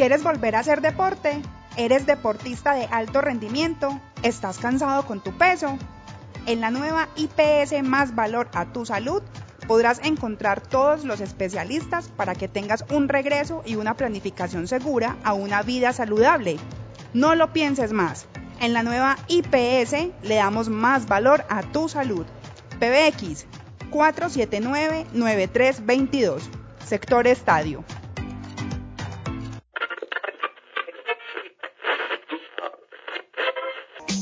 ¿Quieres volver a hacer deporte? ¿Eres deportista de alto rendimiento? ¿Estás cansado con tu peso? En la nueva IPS Más Valor a tu Salud podrás encontrar todos los especialistas para que tengas un regreso y una planificación segura a una vida saludable. No lo pienses más. En la nueva IPS le damos más valor a tu salud. PBX 479-9322. Sector Estadio.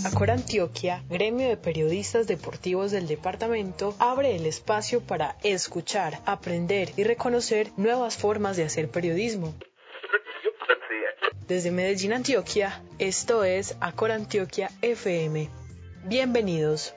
Acor Antioquia, gremio de periodistas deportivos del departamento, abre el espacio para escuchar, aprender y reconocer nuevas formas de hacer periodismo. Desde Medellín, Antioquia, esto es Acor Antioquia FM. Bienvenidos.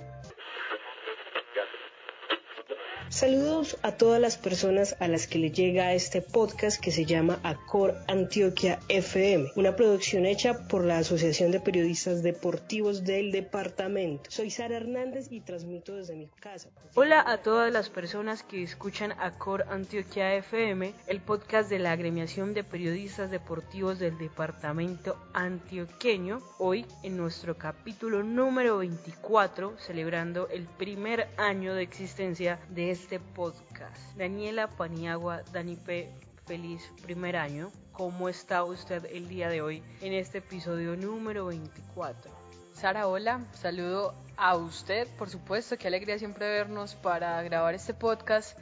Saludos a todas las personas a las que le llega este podcast que se llama Acor Antioquia FM, una producción hecha por la Asociación de Periodistas Deportivos del Departamento. Soy Sara Hernández y transmito desde mi casa. Hola a todas las personas que escuchan Acor Antioquia FM, el podcast de la Agremiación de Periodistas Deportivos del Departamento Antioqueño. Hoy en nuestro capítulo número 24, celebrando el primer año de existencia de este este podcast. Daniela Paniagua, Dani P. Feliz primer año. ¿Cómo está usted el día de hoy en este episodio número 24? Sara, hola, saludo a usted, por supuesto, qué alegría siempre vernos para grabar este podcast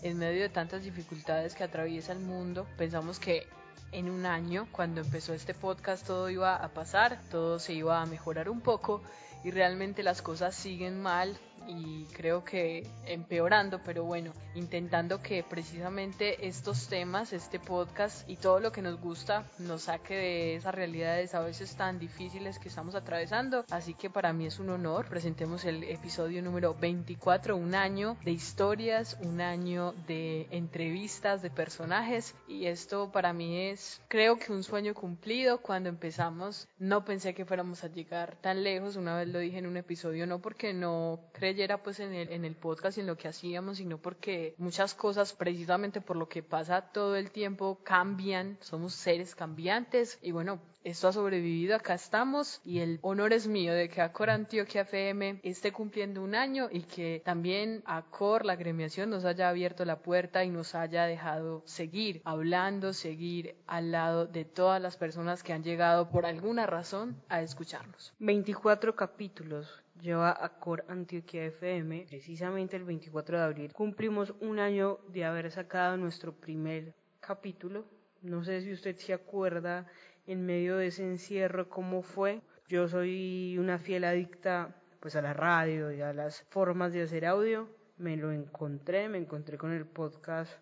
en medio de tantas dificultades que atraviesa el mundo. Pensamos que en un año, cuando empezó este podcast, todo iba a pasar, todo se iba a mejorar un poco y realmente las cosas siguen mal y creo que empeorando, pero bueno, intentando que precisamente estos temas, este podcast y todo lo que nos gusta nos saque de esas realidades a veces tan difíciles que estamos atravesando. Así que para mí es un honor. Presentemos el episodio número 24, un año de historias, un año de entrevistas de personajes y esto para mí es creo que un sueño cumplido. Cuando empezamos no pensé que fuéramos a llegar tan lejos, una vez lo dije en un episodio, no porque no creyera pues en el, en el podcast y en lo que hacíamos, sino porque muchas cosas, precisamente por lo que pasa todo el tiempo, cambian, somos seres cambiantes. Y bueno, esto ha sobrevivido, acá estamos. Y el honor es mío de que Acor Antioquia FM esté cumpliendo un año y que también Acor, la gremiación, nos haya abierto la puerta y nos haya dejado seguir hablando, seguir al lado de todas las personas que han llegado por alguna razón a escucharnos. 24 capítulos lleva a Cor Antioquia FM. Precisamente el 24 de abril cumplimos un año de haber sacado nuestro primer capítulo. No sé si usted se acuerda en medio de ese encierro cómo fue. Yo soy una fiel adicta pues a la radio y a las formas de hacer audio. Me lo encontré, me encontré con el podcast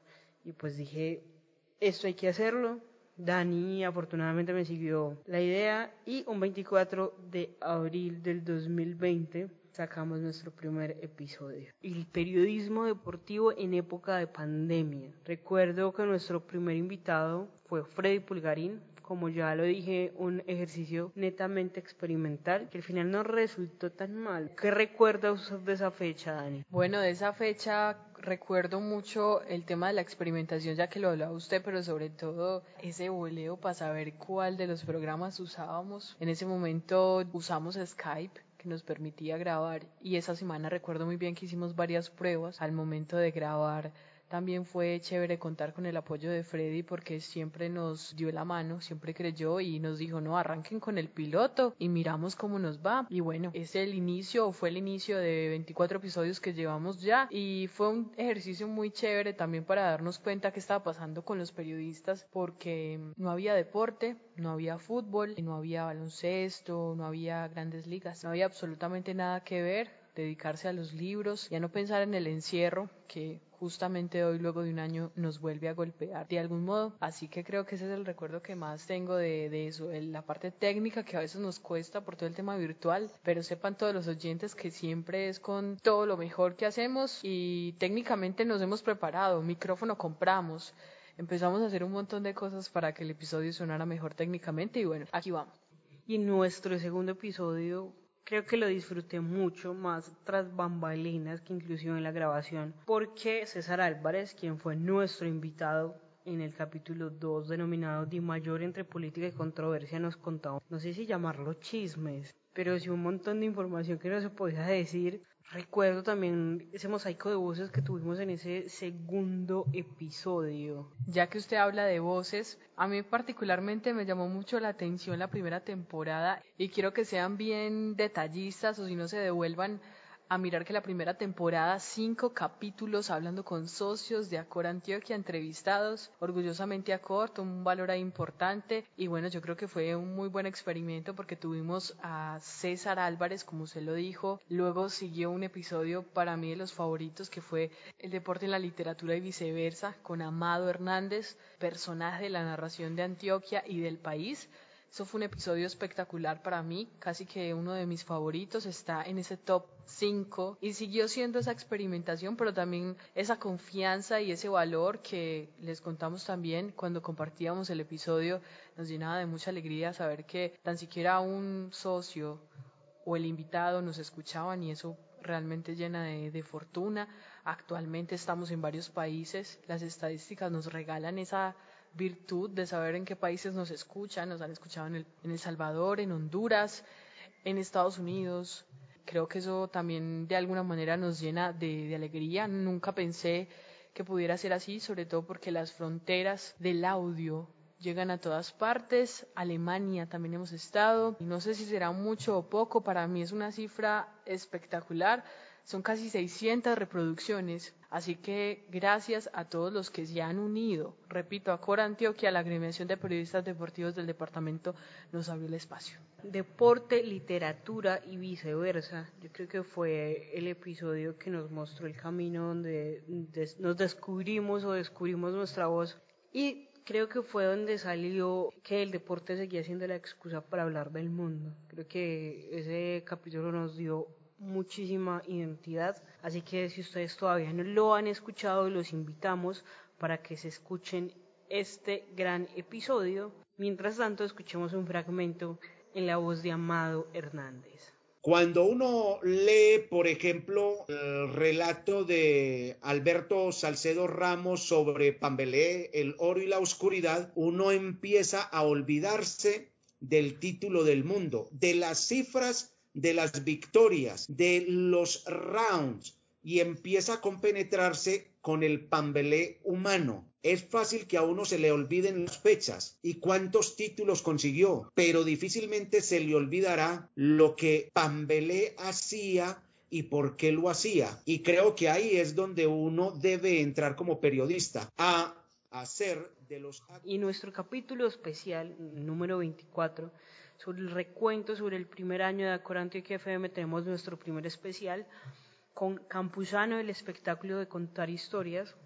y pues dije, esto hay que hacerlo, Dani afortunadamente me siguió la idea y un 24 de abril del 2020 sacamos nuestro primer episodio. El periodismo deportivo en época de pandemia. Recuerdo que nuestro primer invitado fue Freddy Pulgarín, como ya lo dije, un ejercicio netamente experimental que al final no resultó tan mal. ¿Qué recuerda usted de esa fecha, Dani? Bueno, de esa fecha recuerdo mucho el tema de la experimentación, ya que lo hablaba usted, pero sobre todo ese voleo para saber cuál de los programas usábamos. En ese momento usamos Skype que nos permitía grabar y esa semana recuerdo muy bien que hicimos varias pruebas al momento de grabar también fue chévere contar con el apoyo de Freddy porque siempre nos dio la mano, siempre creyó y nos dijo, no, arranquen con el piloto y miramos cómo nos va. Y bueno, es el inicio, fue el inicio de 24 episodios que llevamos ya y fue un ejercicio muy chévere también para darnos cuenta qué estaba pasando con los periodistas porque no había deporte, no había fútbol, no había baloncesto, no había grandes ligas, no había absolutamente nada que ver dedicarse a los libros, ya no pensar en el encierro que justamente hoy, luego de un año, nos vuelve a golpear de algún modo. Así que creo que ese es el recuerdo que más tengo de, de eso, la parte técnica que a veces nos cuesta por todo el tema virtual, pero sepan todos los oyentes que siempre es con todo lo mejor que hacemos y técnicamente nos hemos preparado, micrófono compramos, empezamos a hacer un montón de cosas para que el episodio sonara mejor técnicamente y bueno, aquí vamos. Y nuestro segundo episodio Creo que lo disfruté mucho más tras bambalinas que inclusive en la grabación, porque César Álvarez, quien fue nuestro invitado, en el capítulo 2 denominado Di Mayor entre política y controversia nos contaba, no sé si llamarlo chismes, pero sí un montón de información que no se podía decir. Recuerdo también ese mosaico de voces que tuvimos en ese segundo episodio. Ya que usted habla de voces, a mí particularmente me llamó mucho la atención la primera temporada y quiero que sean bien detallistas o si no se devuelvan a mirar que la primera temporada, cinco capítulos hablando con socios de Acor Antioquia, entrevistados, orgullosamente Acor, un valor ahí importante. Y bueno, yo creo que fue un muy buen experimento porque tuvimos a César Álvarez, como usted lo dijo, luego siguió un episodio para mí de los favoritos que fue el deporte en la literatura y viceversa, con Amado Hernández, personaje de la narración de Antioquia y del país, eso fue un episodio espectacular para mí, casi que uno de mis favoritos, está en ese top 5 y siguió siendo esa experimentación, pero también esa confianza y ese valor que les contamos también cuando compartíamos el episodio, nos llenaba de mucha alegría saber que tan siquiera un socio o el invitado nos escuchaban y eso realmente llena de, de fortuna. Actualmente estamos en varios países, las estadísticas nos regalan esa virtud de saber en qué países nos escuchan, nos han escuchado en El, en el Salvador, en Honduras, en Estados Unidos. Creo que eso también de alguna manera nos llena de, alegría. Nunca pensé que pudiera ser así, sobre todo porque las fronteras del audio llegan a todas partes. Alemania también hemos estado. No sé si será mucho o poco, para mí es una cifra espectacular. Son casi 600 reproducciones. Así que gracias a todos los que se han unido. Repito, a Cora Antioquia, la agremiación de periodistas deportivos del departamento, nos abrió el espacio. Deporte, literatura y viceversa. Yo creo que fue el episodio que nos mostró el camino donde nos descubrimos o descubrimos nuestra voz. Y creo que fue donde salió que el deporte seguía siendo la excusa para hablar del mundo. Creo que ese capítulo nos dio muchísima identidad. Así que si ustedes todavía no lo han escuchado, los invitamos para que se escuchen este gran episodio. Mientras tanto, escuchemos un fragmento en la voz de Amado Hernández. Cuando uno lee, por ejemplo, el relato de Alberto Salcedo Ramos sobre Pambelé, el oro y la oscuridad, uno empieza a olvidarse del título del mundo, de las cifras de las victorias, de los rounds y empieza a compenetrarse con el pambelé humano. Es fácil que a uno se le olviden las fechas y cuántos títulos consiguió, pero difícilmente se le olvidará lo que Pambelé hacía y por qué lo hacía. Y creo que ahí es donde uno debe entrar como periodista a hacer de los... Y nuestro capítulo especial número 24 sobre el recuento sobre el primer año de Acoranto y FM tenemos nuestro primer especial con Campuzano, el espectáculo de contar historias.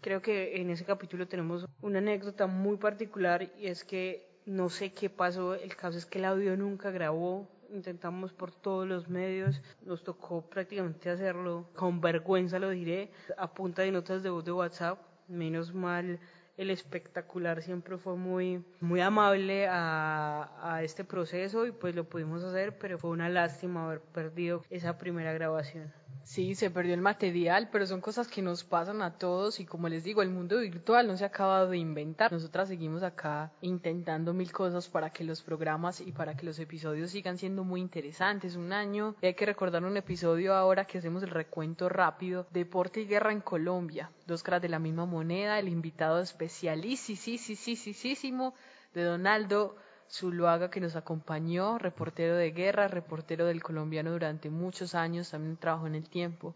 Creo que en ese capítulo tenemos una anécdota muy particular y es que no sé qué pasó, el caso es que el audio nunca grabó, intentamos por todos los medios, nos tocó prácticamente hacerlo, con vergüenza lo diré, a punta de notas de voz de WhatsApp, menos mal el espectacular siempre fue muy, muy amable a, a, este proceso y pues lo pudimos hacer, pero fue una lástima haber perdido esa primera grabación. Sí, se perdió el material, pero son cosas que nos pasan a todos y como les digo, el mundo virtual no se ha acabado de inventar. Nosotras seguimos acá intentando mil cosas para que los programas y para que los episodios sigan siendo muy interesantes. Un año, y hay que recordar un episodio ahora que hacemos el recuento rápido, Deporte y Guerra en Colombia, dos caras de la misma moneda, el invitado especialísimo de Donaldo Zuluaga que nos acompañó, reportero de guerra, reportero del colombiano durante muchos años, también trabajó en el tiempo.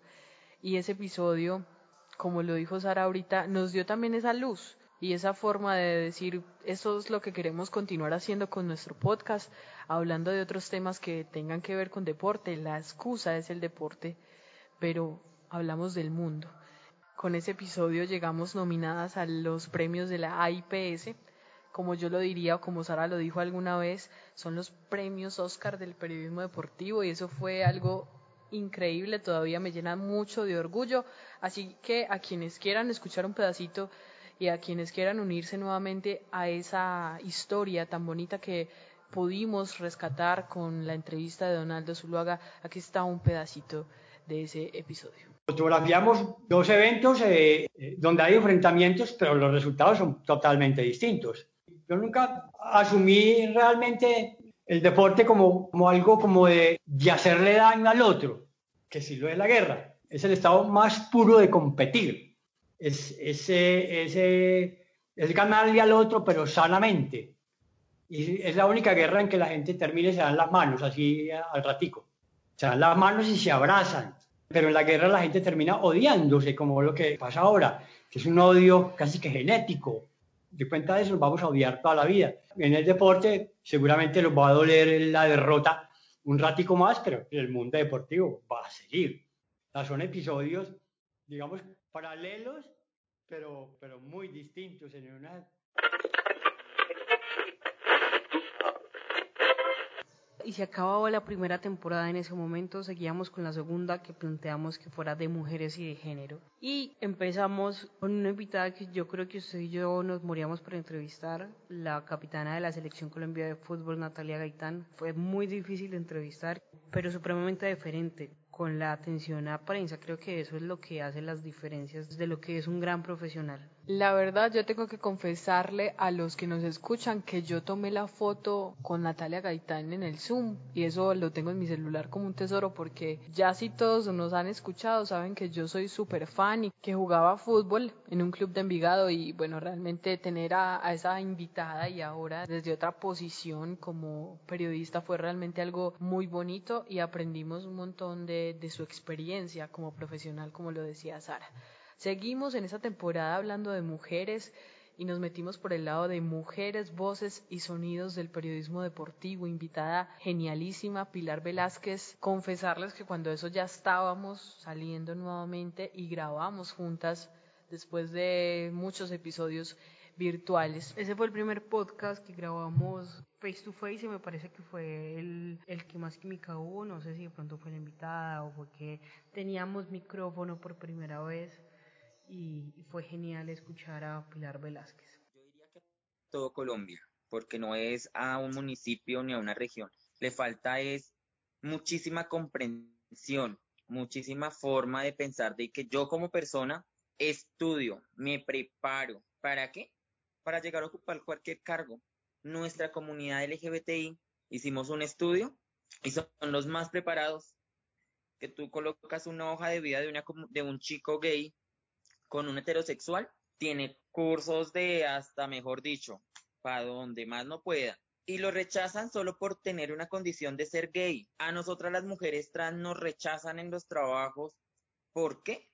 Y ese episodio, como lo dijo Sara ahorita, nos dio también esa luz y esa forma de decir, eso es lo que queremos continuar haciendo con nuestro podcast, hablando de otros temas que tengan que ver con deporte. La excusa es el deporte, pero hablamos del mundo. Con ese episodio llegamos nominadas a los premios de la AIPS como yo lo diría o como Sara lo dijo alguna vez, son los premios Oscar del periodismo deportivo y eso fue algo increíble, todavía me llena mucho de orgullo. Así que a quienes quieran escuchar un pedacito y a quienes quieran unirse nuevamente a esa historia tan bonita que pudimos rescatar con la entrevista de Donaldo Zuluaga, aquí está un pedacito de ese episodio. fotografiamos dos eventos eh, eh, donde hay enfrentamientos, pero los resultados son totalmente distintos. Yo nunca asumí realmente el deporte como, como algo como de, de hacerle daño al otro, que si lo es la guerra. Es el estado más puro de competir. Es, ese, ese, es ganarle al otro, pero sanamente. Y es la única guerra en que la gente termina y se dan las manos, así al ratico. Se dan las manos y se abrazan. Pero en la guerra la gente termina odiándose, como lo que pasa ahora, que es un odio casi que genético. De cuenta de eso, vamos a odiar toda la vida. En el deporte, seguramente nos va a doler la derrota un ratico más, pero el mundo deportivo va a seguir. Son episodios, digamos, paralelos, pero, pero muy distintos en una y se acababa la primera temporada en ese momento, seguíamos con la segunda que planteamos que fuera de mujeres y de género. Y empezamos con una invitada que yo creo que usted y yo nos moríamos por entrevistar, la capitana de la selección Colombia de fútbol, Natalia Gaitán. Fue muy difícil de entrevistar, pero supremamente diferente con la atención a prensa. Creo que eso es lo que hace las diferencias de lo que es un gran profesional. La verdad, yo tengo que confesarle a los que nos escuchan que yo tomé la foto con Natalia Gaitán en el Zoom y eso lo tengo en mi celular como un tesoro porque ya si todos nos han escuchado saben que yo soy súper fan y que jugaba fútbol en un club de Envigado y bueno, realmente tener a, a esa invitada y ahora desde otra posición como periodista fue realmente algo muy bonito y aprendimos un montón de, de su experiencia como profesional, como lo decía Sara. Seguimos en esta temporada hablando de mujeres y nos metimos por el lado de mujeres, voces y sonidos del periodismo deportivo. Invitada genialísima Pilar Velázquez. Confesarles que cuando eso ya estábamos saliendo nuevamente y grabamos juntas después de muchos episodios virtuales. Ese fue el primer podcast que grabamos face to face y me parece que fue el, el que más química hubo. No sé si de pronto fue la invitada o fue que teníamos micrófono por primera vez y fue genial escuchar a Pilar Velázquez. Yo diría que todo Colombia, porque no es a un municipio ni a una región. Le falta es muchísima comprensión, muchísima forma de pensar de que yo como persona estudio, me preparo. ¿Para qué? Para llegar a ocupar cualquier cargo. Nuestra comunidad LGBTI hicimos un estudio y son los más preparados. Que tú colocas una hoja de vida de, un chico gay con un heterosexual, tiene cursos de hasta, mejor dicho, para donde más no pueda. Y lo rechazan solo por tener una condición de ser gay. A nosotras las mujeres trans nos rechazan en los trabajos. ¿Por qué?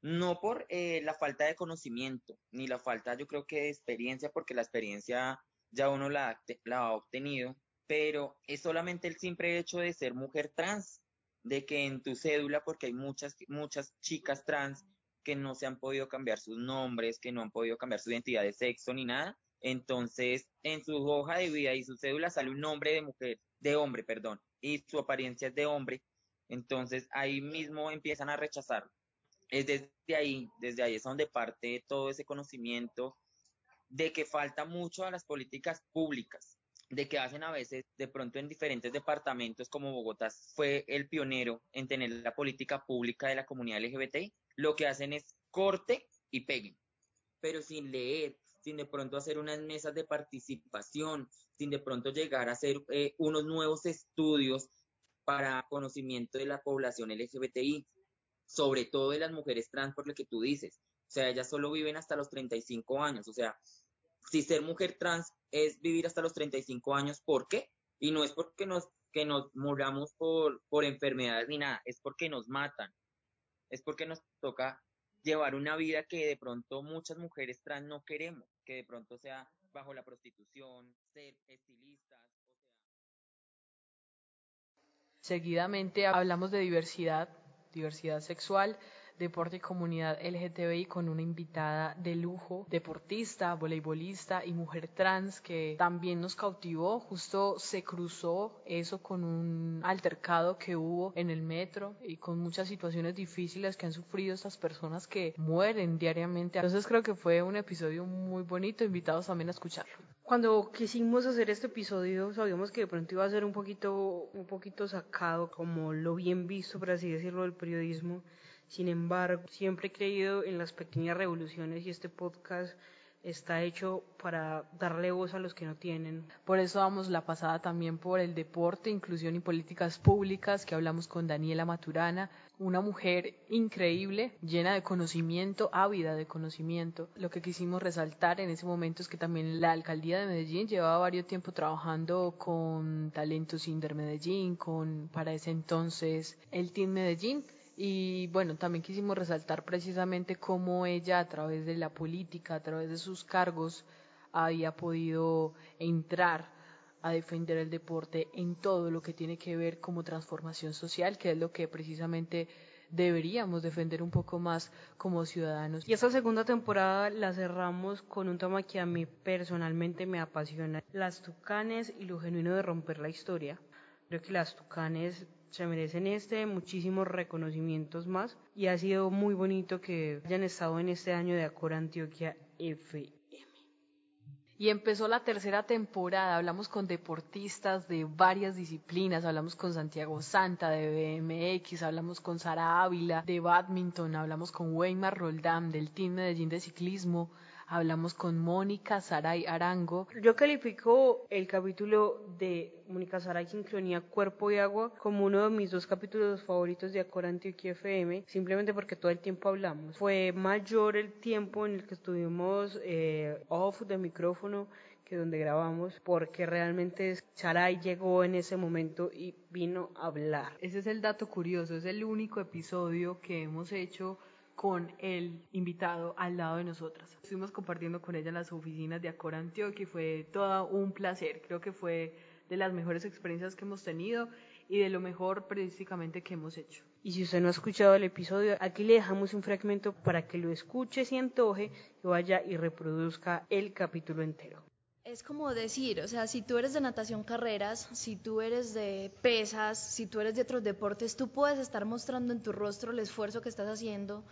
No por eh, la falta de conocimiento, ni la falta, yo creo que de experiencia, porque la experiencia ya uno la, la ha obtenido, pero es solamente el simple hecho de ser mujer trans, de que en tu cédula, porque hay muchas, muchas chicas trans que no se han podido cambiar sus nombres, que no han podido cambiar su identidad de sexo ni nada. Entonces, en su hoja de vida y su cédula sale un nombre de mujer, de hombre, perdón, y su apariencia es de hombre. Entonces, ahí mismo empiezan a rechazar. Es desde ahí, desde ahí es donde parte todo ese conocimiento de que falta mucho a las políticas públicas, de que hacen a veces, de pronto en diferentes departamentos como Bogotá fue el pionero en tener la política pública de la comunidad LGBTI, lo que hacen es corte y peguen, pero sin leer, sin de pronto hacer unas mesas de participación, sin de pronto llegar a hacer eh, unos nuevos estudios para conocimiento de la población LGBTI, sobre todo de las mujeres trans, por lo que tú dices. O sea, ellas solo viven hasta los 35 años. O sea, si ser mujer trans es vivir hasta los 35 años, ¿por qué? Y no es porque nos, que nos muramos por, por enfermedades ni nada, es porque nos matan es porque nos toca llevar una vida que de pronto muchas mujeres trans no queremos, que de pronto sea bajo la prostitución, ser estilistas. O sea... Seguidamente hablamos de diversidad, diversidad sexual, deporte y comunidad LGTBI con una invitada de lujo, deportista, voleibolista y mujer trans que también nos cautivó. Justo se cruzó eso con un altercado que hubo en el metro y con muchas situaciones difíciles que han sufrido estas personas que mueren diariamente. Entonces creo que fue un episodio muy bonito, invitados también a escucharlo. Cuando quisimos hacer este episodio sabíamos que de pronto iba a ser un poquito, un poquito sacado como lo bien visto, por así decirlo, del periodismo Sin embargo, siempre he creído en las pequeñas revoluciones y este podcast está hecho para darle voz a los que no tienen. Por eso damos la pasada también por el deporte, inclusión y políticas públicas, que hablamos con Daniela Maturana, una mujer increíble, llena de conocimiento, ávida de conocimiento. Lo que quisimos resaltar en ese momento es que también la alcaldía de Medellín llevaba varios tiempo trabajando con Talentos Inder Medellín, con para ese entonces el Team Medellín y bueno, también quisimos resaltar precisamente cómo ella a través de la política, a través de sus cargos, había podido entrar a defender el deporte en todo lo que tiene que ver como transformación social, que es lo que precisamente deberíamos defender un poco más como ciudadanos. Y esta segunda temporada la cerramos con un tema que a mí personalmente me apasiona, las tucanes y lo genuino de romper la historia. Creo que las tucanes se merecen este, muchísimos reconocimientos más. Y ha sido muy bonito que hayan estado en este año de Acor Antioquia FM. Y empezó la tercera temporada, hablamos con deportistas de varias disciplinas, hablamos con Santiago Santa de BMX, hablamos con Sara Ávila de badminton, hablamos con Weimar Roldán del Team Medellín de ciclismo, hablamos con Mónica Saray Arango. Yo califico el capítulo de Mónica Saray Sincronía Cuerpo y Agua como uno de mis dos capítulos favoritos de Acor Antioquia FM, simplemente porque todo el tiempo hablamos. Fue mayor el tiempo en el que estuvimos eh, off de micrófono que donde grabamos, porque realmente Saray llegó en ese momento y vino a hablar. Ese es el dato curioso, es el único episodio que hemos hecho con el invitado al lado de nosotras. Estuvimos compartiendo con ella las oficinas de Acor Antioquia y fue todo un placer. Creo que fue de las mejores experiencias que hemos tenido y de lo mejor periodísticamente que hemos hecho. Y si usted no ha escuchado el episodio, aquí le dejamos un fragmento para que lo escuche y antoje y vaya y reproduzca el capítulo entero. Es como decir, o sea, si tú eres de natación carreras, si tú eres de pesas, si tú eres de otros deportes, tú puedes estar mostrando en tu rostro el esfuerzo que estás haciendo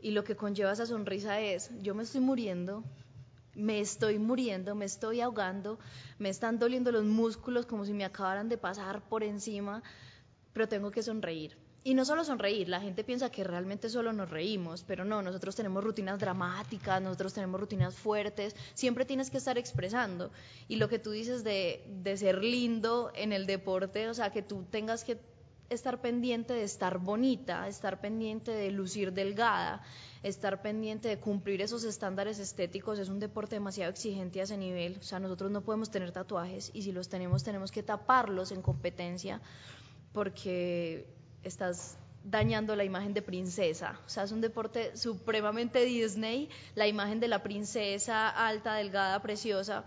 y lo que conlleva esa sonrisa es, yo me estoy muriendo, me estoy muriendo, me estoy ahogando, me están doliendo los músculos como si me acabaran de pasar por encima, pero tengo que sonreír. Y no solo sonreír, la gente piensa que realmente solo nos reímos, pero no, nosotros tenemos rutinas dramáticas, nosotros tenemos rutinas fuertes, siempre tienes que estar expresando. Y lo que tú dices de, de ser lindo en el deporte, o sea, que tú tengas que estar pendiente de estar bonita, estar pendiente de lucir delgada, estar pendiente de cumplir esos estándares estéticos, es un deporte demasiado exigente a ese nivel, o sea, nosotros no podemos tener tatuajes y si los tenemos tenemos que taparlos en competencia porque estás dañando la imagen de princesa. O sea, es un deporte supremamente Disney, la imagen de la princesa alta, delgada, preciosa.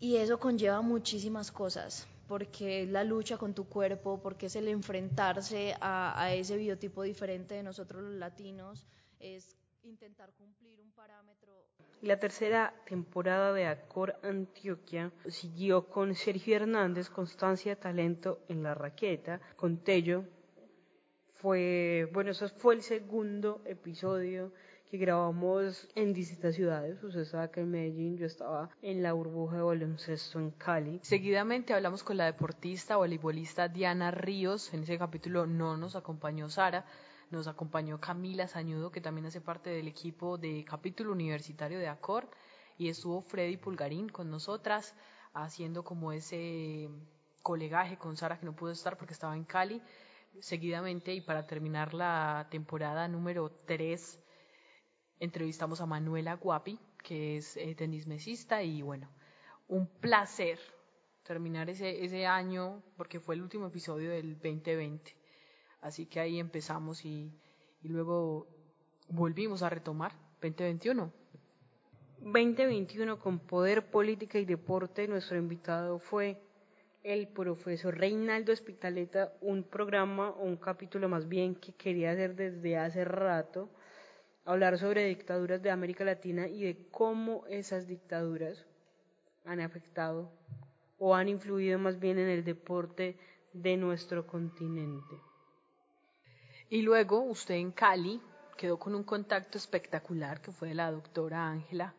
Y eso conlleva muchísimas cosas, porque es la lucha con tu cuerpo, porque es el enfrentarse a, ese biotipo diferente de nosotros los latinos, es intentar cumplir un parámetro. La tercera temporada de Acor Antioquia siguió con Sergio Hernández, Constancia Talento en la raqueta, con Tello, fue, bueno, eso fue el segundo episodio que grabamos en distintas ciudades. Usted estaba acá en Medellín, yo estaba en la burbuja de baloncesto en Cali. Seguidamente hablamos con la deportista voleibolista Diana Ríos. En ese capítulo no nos acompañó Sara, nos acompañó Camila Sañudo, que también hace parte del equipo de capítulo universitario de ACOR. Y estuvo Freddy Pulgarín con nosotras, haciendo como ese colegaje con Sara, que no pudo estar porque estaba en Cali seguidamente y para terminar la temporada número 3 entrevistamos a Manuela Guapi, que es eh, tenismesista y bueno, un placer terminar ese, ese año porque fue el último episodio del 2020. Así que ahí empezamos y, y luego volvimos a retomar 2021. 2021 con poder, política y deporte, nuestro invitado fue el profesor Reinaldo Espitaleta un programa o un capítulo más bien que quería hacer desde hace rato, hablar sobre dictaduras de América Latina y de cómo esas dictaduras han afectado o han influido más bien en el deporte de nuestro continente. Y luego usted en Cali quedó con un contacto espectacular que fue la doctora Ángela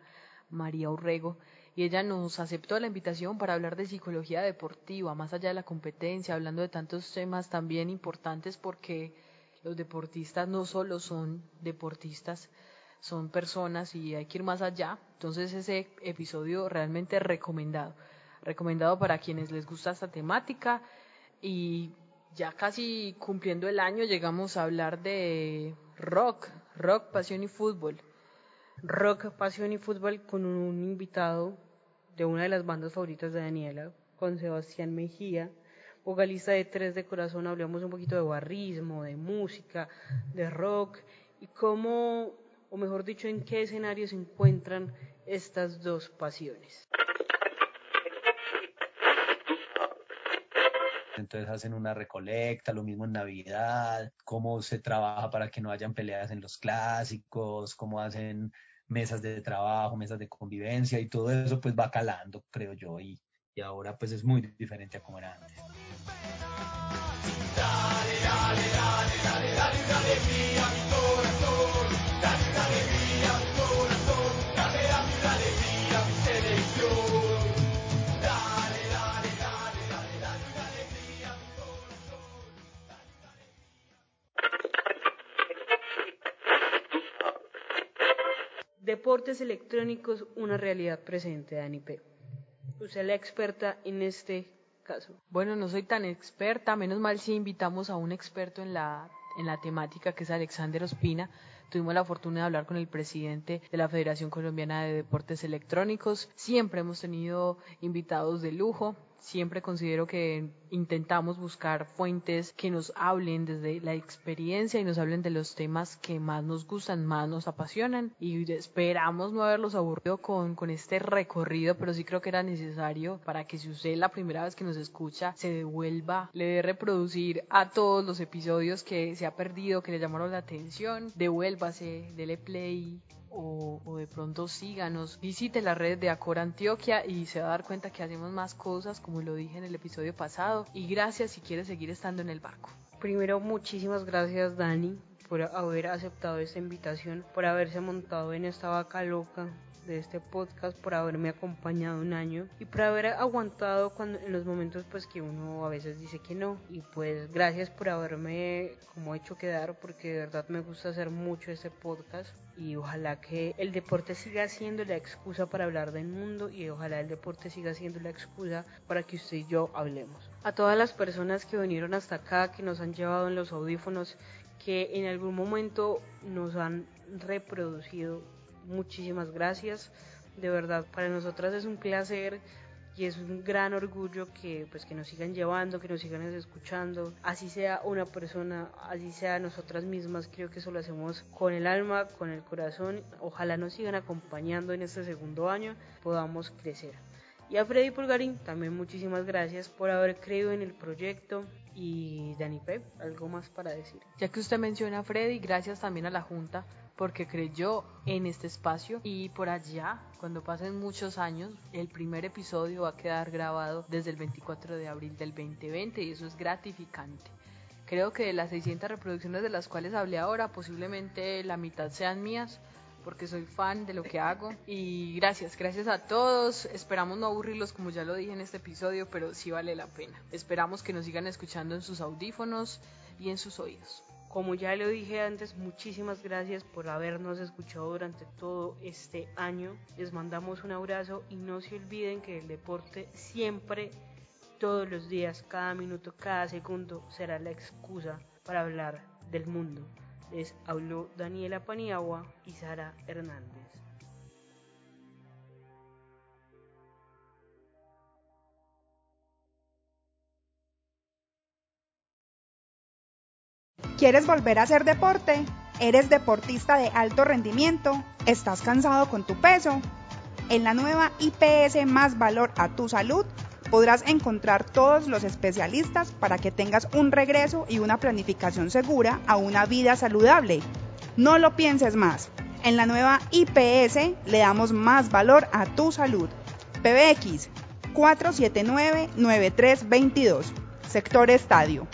María Urrego, y ella nos aceptó la invitación para hablar de psicología deportiva, más allá de la competencia, hablando de tantos temas también importantes porque los deportistas no solo son deportistas, son personas y hay que ir más allá. Entonces ese episodio realmente recomendado. Recomendado para quienes les gusta esta temática y ya casi cumpliendo el año llegamos a hablar de rock, rock, pasión y fútbol. Rock, pasión y fútbol con un invitado de una de las bandas favoritas de Daniela, con Sebastián Mejía, vocalista de Tres de Corazón. Hablamos un poquito de barrismo, de música, de rock y cómo, o mejor dicho, en qué escenario se encuentran estas dos pasiones. entonces hacen una recolecta, lo mismo en Navidad, cómo se trabaja para que no hayan peleas en los clásicos, cómo hacen mesas de trabajo, mesas de convivencia y todo eso pues va calando, creo yo, y, y ahora pues es muy diferente a como era antes. Deportes electrónicos, una realidad presente, Dani P. Usted es la experta en este caso. Bueno, no soy tan experta, menos mal si invitamos a un experto en la, en la temática que es Alexander Ospina. Tuvimos la fortuna de hablar con el presidente de la Federación Colombiana de Deportes Electrónicos. Siempre hemos tenido invitados de lujo. Siempre considero que intentamos buscar fuentes que nos hablen desde la experiencia y nos hablen de los temas que más nos gustan, más nos apasionan. Y esperamos no haberlos aburrido con, con este recorrido, pero sí creo que era necesario para que si usted la primera vez que nos escucha se devuelva, le dé reproducir a todos los episodios que se ha perdido, que le llamaron la atención, devuélvase, dele play, o, de pronto síganos, visite la red de Acor Antioquia y se va a dar cuenta que hacemos más cosas, como lo dije en el episodio pasado. Y gracias si quiere seguir estando en el barco. Primero, muchísimas gracias, Dani, por haber aceptado esta invitación, por haberse montado en esta vaca loca de este podcast, por haberme acompañado un año y por haber aguantado cuando, en los momentos pues que uno a veces dice que no. Y pues gracias por haberme como hecho quedar porque de verdad me gusta hacer mucho este podcast y ojalá que el deporte siga siendo la excusa para hablar del mundo y ojalá el deporte siga siendo la excusa para que usted y yo hablemos. A todas las personas que vinieron hasta acá, que nos han llevado en los audífonos, que en algún momento nos han reproducido muchísimas gracias. De verdad, para nosotras es un placer y es un gran orgullo que pues que nos sigan llevando, que nos sigan escuchando, así sea una persona, así sea nosotras mismas, creo que eso lo hacemos con el alma, con el corazón, ojalá nos sigan acompañando en este segundo año, podamos crecer. Y a Freddy Pulgarín también muchísimas gracias por haber creído en el proyecto, y Dani Pep, ¿algo más para decir? Ya que usted menciona a Freddy, gracias también a la Junta porque creyó en este espacio y por allá, cuando pasen muchos años, el primer episodio va a quedar grabado desde el 24 de abril del 2020 y eso es gratificante. Creo que de las 600 reproducciones de las cuales hablé ahora, posiblemente la mitad sean mías, porque soy fan de lo que hago. Y gracias, gracias a todos. Esperamos no aburrirlos como ya lo dije en este episodio, pero sí vale la pena. Esperamos que nos sigan escuchando en sus audífonos y en sus oídos. Como ya lo dije antes, muchísimas gracias por habernos escuchado durante todo este año. Les mandamos un abrazo y no se olviden que el deporte siempre, todos los días, cada minuto, cada segundo será la excusa para hablar del mundo. Les habló Daniela Paniagua y Sara Hernández. ¿Quieres volver a hacer deporte? ¿Eres deportista de alto rendimiento? ¿Estás cansado con tu peso? En la nueva IPS Más Valor a tu Salud podrás encontrar todos los especialistas para que tengas un regreso y una planificación segura a una vida saludable. No lo pienses más. En la nueva IPS le damos más valor a tu salud. PBX 479-9322, sector estadio.